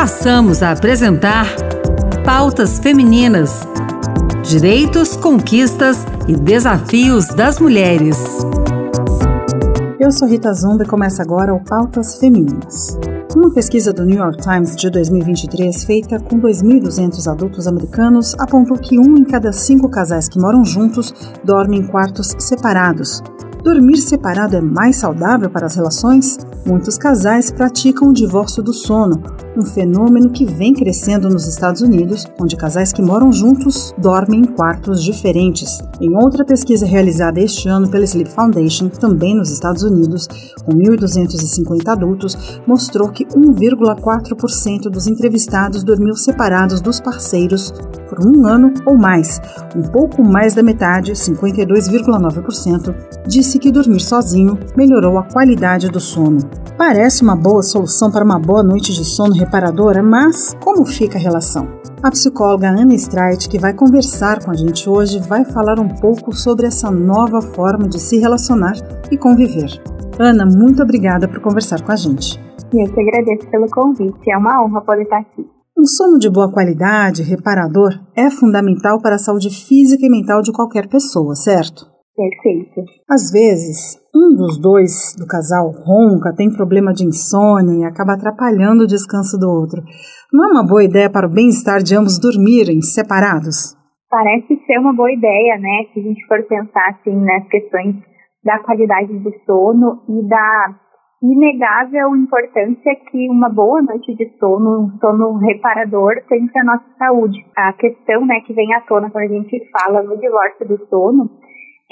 passamos a apresentar Pautas Femininas: Direitos, Conquistas e Desafios das Mulheres. Eu sou Rita Zumba e começa agora o Pautas Femininas. Uma pesquisa do New York Times de 2023, feita com 2.200 adultos americanos, apontou que um em cada cinco casais que moram juntos dorme em quartos separados. Dormir separado é mais saudável para as relações? Muitos casais praticam o divórcio do sono, um fenômeno que vem crescendo nos Estados Unidos, onde casais que moram juntos dormem em quartos diferentes. Em outra pesquisa realizada este ano pela Sleep Foundation, também nos Estados Unidos, com 1.250 adultos, mostrou que 1,4% dos entrevistados dormiu separados dos parceiros por um ano ou mais. Um pouco mais da metade, 52,9%, disse que dormir sozinho melhorou a qualidade do sono. Parece uma boa solução para uma boa noite de sono reparadora, mas como fica a relação? A psicóloga Ana Streit, que vai conversar com a gente hoje, vai falar um pouco sobre essa nova forma de se relacionar e conviver. Ana, muito obrigada por conversar com a gente. Eu que agradeço pelo convite, é uma honra poder estar aqui. Um sono de boa qualidade, reparador, é fundamental para a saúde física e mental de qualquer pessoa, certo? Perfeito. Às vezes, um dos dois do casal ronca, tem problema de insônia e acaba atrapalhando o descanso do outro. Não é uma boa ideia para o bem-estar de ambos dormirem separados? Parece ser uma boa ideia, né? Se a gente for pensar assim nas questões da qualidade do sono e da inegável importância que uma boa noite de sono, um sono reparador, tem para a nossa saúde. A questão né, que vem à tona quando a gente fala no divórcio do sono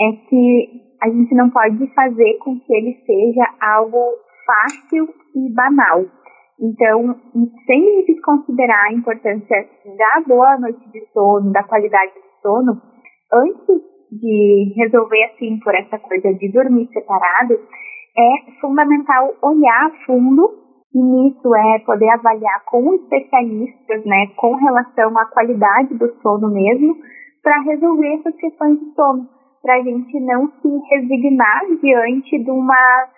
é que a gente não pode fazer com que ele seja algo fácil e banal. Então, sem desconsiderar a importância da boa noite de sono, da qualidade do sono, antes de resolver assim por essa coisa de dormir separado, é fundamental olhar a fundo e nisso é poder avaliar com especialistas, né, com relação à qualidade do sono mesmo, para resolver essas questões de sono para a gente não se resignar diante de uma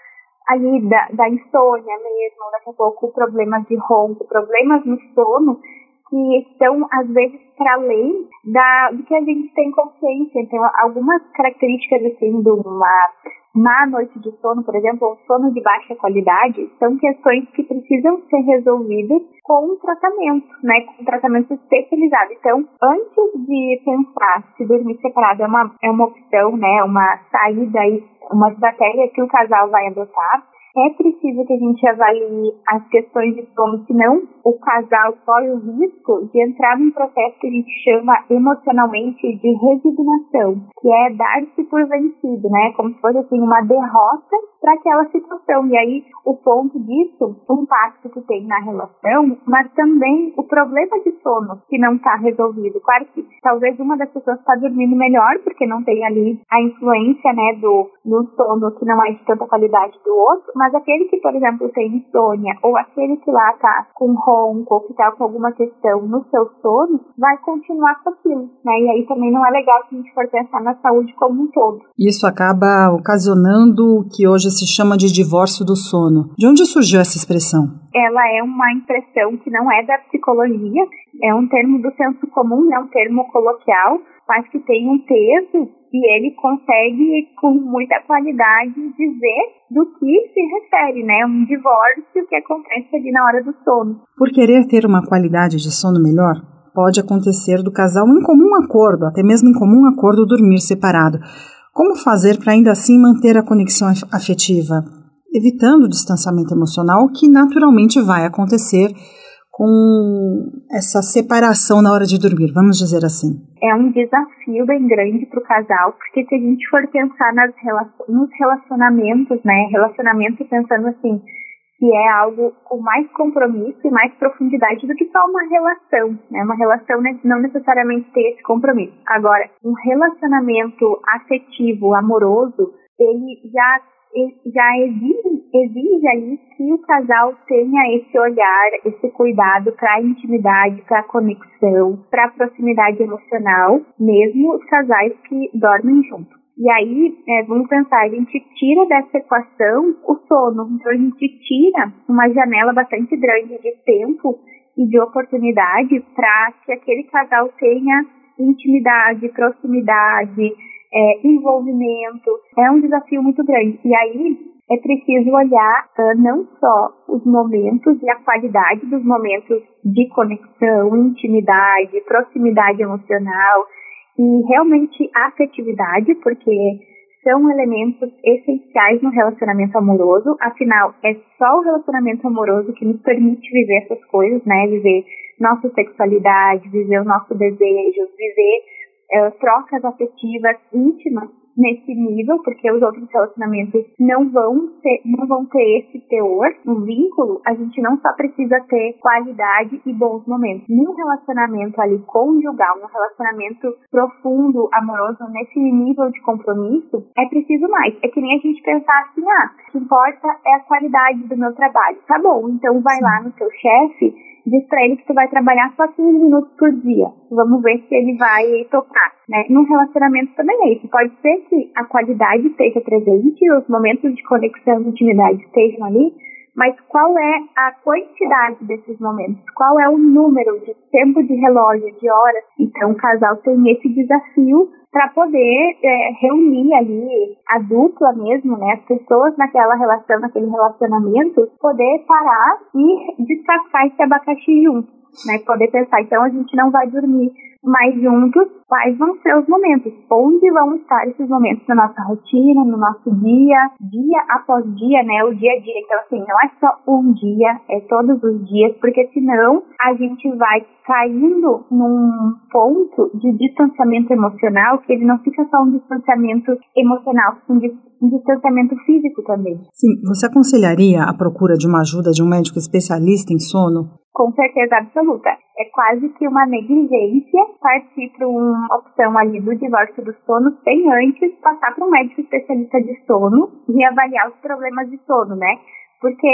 ali da, da insônia mesmo, daqui a pouco problemas de ronco, problemas no sono que estão às vezes para além da do que a gente tem consciência. Então, algumas características assim de uma má noite de sono, por exemplo, ou sono de baixa qualidade, são questões que precisam ser resolvidas com um tratamento, né, com um tratamento especializado. Então, antes de pensar se dormir separado é uma, é uma opção, né, uma saída, uma estratégia que o casal vai adotar, é preciso que a gente avalie as questões de sono, senão o casal corre o risco de entrar num processo que a gente chama emocionalmente de resignação, que é dar-se por vencido, né? Como se fosse assim uma derrota para aquela situação. E aí o ponto disso, o impacto que tem na relação, mas também o problema de sono que não está resolvido. Claro que talvez uma das pessoas está dormindo melhor porque não tem ali a influência, né, do no sono que não é de tanta qualidade do outro, mas aquele que, por exemplo, tem insônia ou aquele que lá tá com ronco ou que tá com alguma questão no seu sono, vai continuar com aquilo, né? E aí também não é legal se a gente for pensar na saúde como um todo. Isso acaba ocasionando o que hoje se chama de divórcio do sono. De onde surgiu essa expressão? Ela é uma impressão que não é da psicologia, é um termo do senso comum, é um termo coloquial, mas que tem um peso e ele consegue, com muita qualidade, dizer do que se refere, né? Um divórcio que acontece ali na hora do sono. Por querer ter uma qualidade de sono melhor, pode acontecer do casal em comum acordo, até mesmo em comum acordo dormir separado. Como fazer para ainda assim manter a conexão afetiva, evitando o distanciamento emocional que naturalmente vai acontecer com essa separação na hora de dormir, vamos dizer assim? É um desafio bem grande para o casal, porque se a gente for pensar nas nos relacionamentos, né, relacionamento pensando assim, que é algo com mais compromisso e mais profundidade do que só uma relação, né? Uma relação não necessariamente ter esse compromisso. Agora, um relacionamento afetivo, amoroso, ele já já exige, exige ali que o casal tenha esse olhar, esse cuidado para a intimidade, para a conexão, para a proximidade emocional, mesmo os casais que dormem juntos. E aí, é, vamos pensar, a gente tira dessa equação o sono. Então, a gente tira uma janela bastante grande de tempo e de oportunidade para que aquele casal tenha intimidade, proximidade, é, envolvimento. É um desafio muito grande. E aí é preciso olhar uh, não só os momentos e a qualidade dos momentos de conexão, intimidade, proximidade emocional e realmente afetividade, porque são elementos essenciais no relacionamento amoroso. Afinal, é só o relacionamento amoroso que nos permite viver essas coisas, né? Viver nossa sexualidade, viver o nosso desejo, viver uh, trocas afetivas íntimas nesse nível, porque os outros relacionamentos não vão ter, não vão ter esse teor, um vínculo, a gente não só precisa ter qualidade e bons momentos. Num relacionamento ali conjugal, um relacionamento profundo, amoroso, nesse nível de compromisso, é preciso mais. É que nem a gente pensar assim, ah, o que importa é a qualidade do meu trabalho. Tá bom, então vai lá no teu chefe diz para ele que tu vai trabalhar só 15 minutos por dia. Vamos ver se ele vai tocar, né? Num relacionamento também é isso. Pode ser que a qualidade esteja presente, os momentos de conexão e intimidade estejam ali, mas qual é a quantidade desses momentos? Qual é o número de tempo de relógio, de horas? Então, o casal tem esse desafio para poder é, reunir ali a dupla mesmo, né, as pessoas naquela relação, naquele relacionamento, poder parar e descascar esse abacaxi junto, né, poder pensar, então a gente não vai dormir mais juntos, quais vão ser os momentos, onde vão estar esses momentos na nossa rotina, no nosso dia, dia após dia, né, o dia a dia. Então, assim, não é só um dia, é todos os dias, porque senão a gente vai caindo num ponto de distanciamento emocional, que ele não fica só um distanciamento emocional, um, distanciamento físico também. Sim, você aconselharia a procura de uma ajuda de um médico especialista em sono? Com certeza absoluta. É quase que uma negligência partir para uma opção ali do divórcio do sono sem antes passar para um médico especialista de sono e avaliar os problemas de sono, né? Porque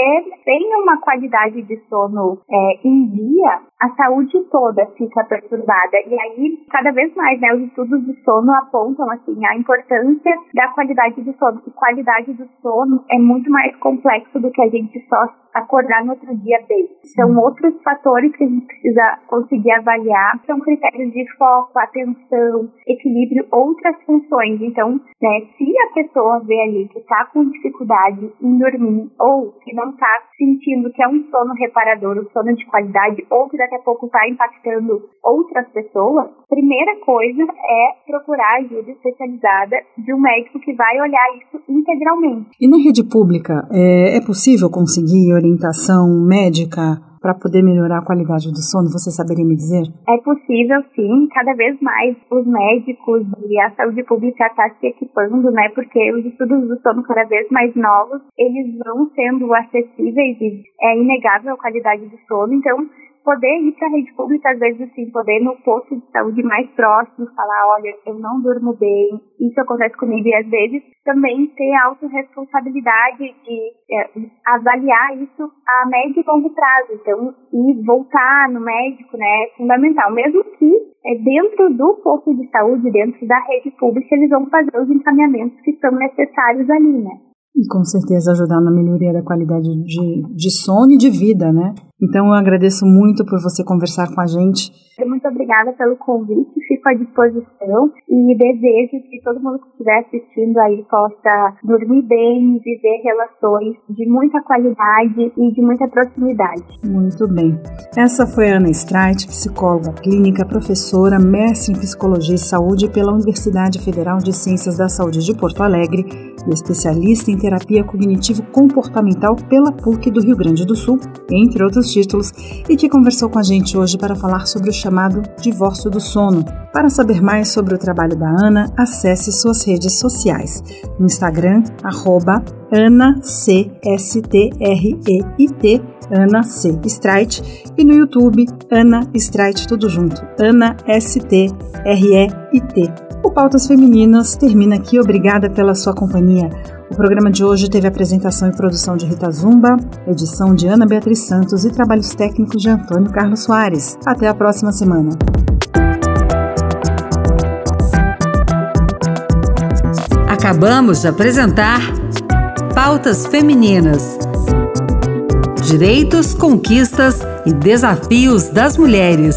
sem uma qualidade de sono é, em dia, a saúde toda fica perturbada. E aí, cada vez mais, né, os estudos de sono apontam, assim, a importância da qualidade do sono. E qualidade do sono é muito mais complexo do que a gente só acordar no outro dia bem. São outros fatores que a gente precisa conseguir avaliar, são critérios de foco, atenção, equilíbrio, outras funções. Então, né, se a pessoa vê ali que está com dificuldade em dormir, ou que não está sentindo que é um sono reparador, um sono de qualidade, ou que daqui a pouco está impactando outras pessoas, primeira coisa é procurar ajuda especializada de um médico que vai olhar isso integralmente. E na rede pública, é, é possível conseguir orientação médica para poder melhorar a qualidade do sono? Você saberia me dizer? É possível, sim. Cada vez mais os médicos e a saúde pública está se equipando, né? Porque os estudos do sono cada vez mais novos, eles vão sendo acessíveis e é inegável a qualidade do sono. Então, poder ir para a rede pública, às vezes, assim, poder no posto de saúde mais próximo falar, olha, eu não durmo bem, isso acontece comigo, e às vezes também ter a autorresponsabilidade de é, avaliar isso a médio e longo prazo. Então, e voltar no médico, né, é fundamental. Mesmo que é, dentro do posto de saúde, dentro da rede pública, eles vão fazer os encaminhamentos que são necessários ali, né. E com certeza ajudar na melhoria da qualidade de, de sono e de vida, né? Então eu agradeço muito por você conversar com a gente. Muito obrigada pelo convite, fico à disposição e desejo que todo mundo que estiver assistindo aí possa dormir bem, viver relações de muita qualidade e de muita proximidade. Muito bem. Essa foi Ana Streit, psicóloga clínica, professora, mestre em Psicologia e Saúde pela Universidade Federal de Ciências da Saúde de Porto Alegre e especialista em terapia cognitivo-comportamental pela PUC do Rio Grande do Sul, entre outros títulos, e que conversou com a gente hoje para falar sobre o chamado divórcio do sono. Para saber mais sobre o trabalho da Ana, acesse suas redes sociais. No Instagram, arroba Ana C E Streit e no YouTube Ana Streit tudo junto Ana S T R E I T. O Pautas Femininas termina aqui. Obrigada pela sua companhia. O programa de hoje teve apresentação e produção de Rita Zumba, edição de Ana Beatriz Santos e trabalhos técnicos de Antônio Carlos Soares. Até a próxima semana. Acabamos de apresentar Pautas Femininas Direitos, conquistas e desafios das mulheres.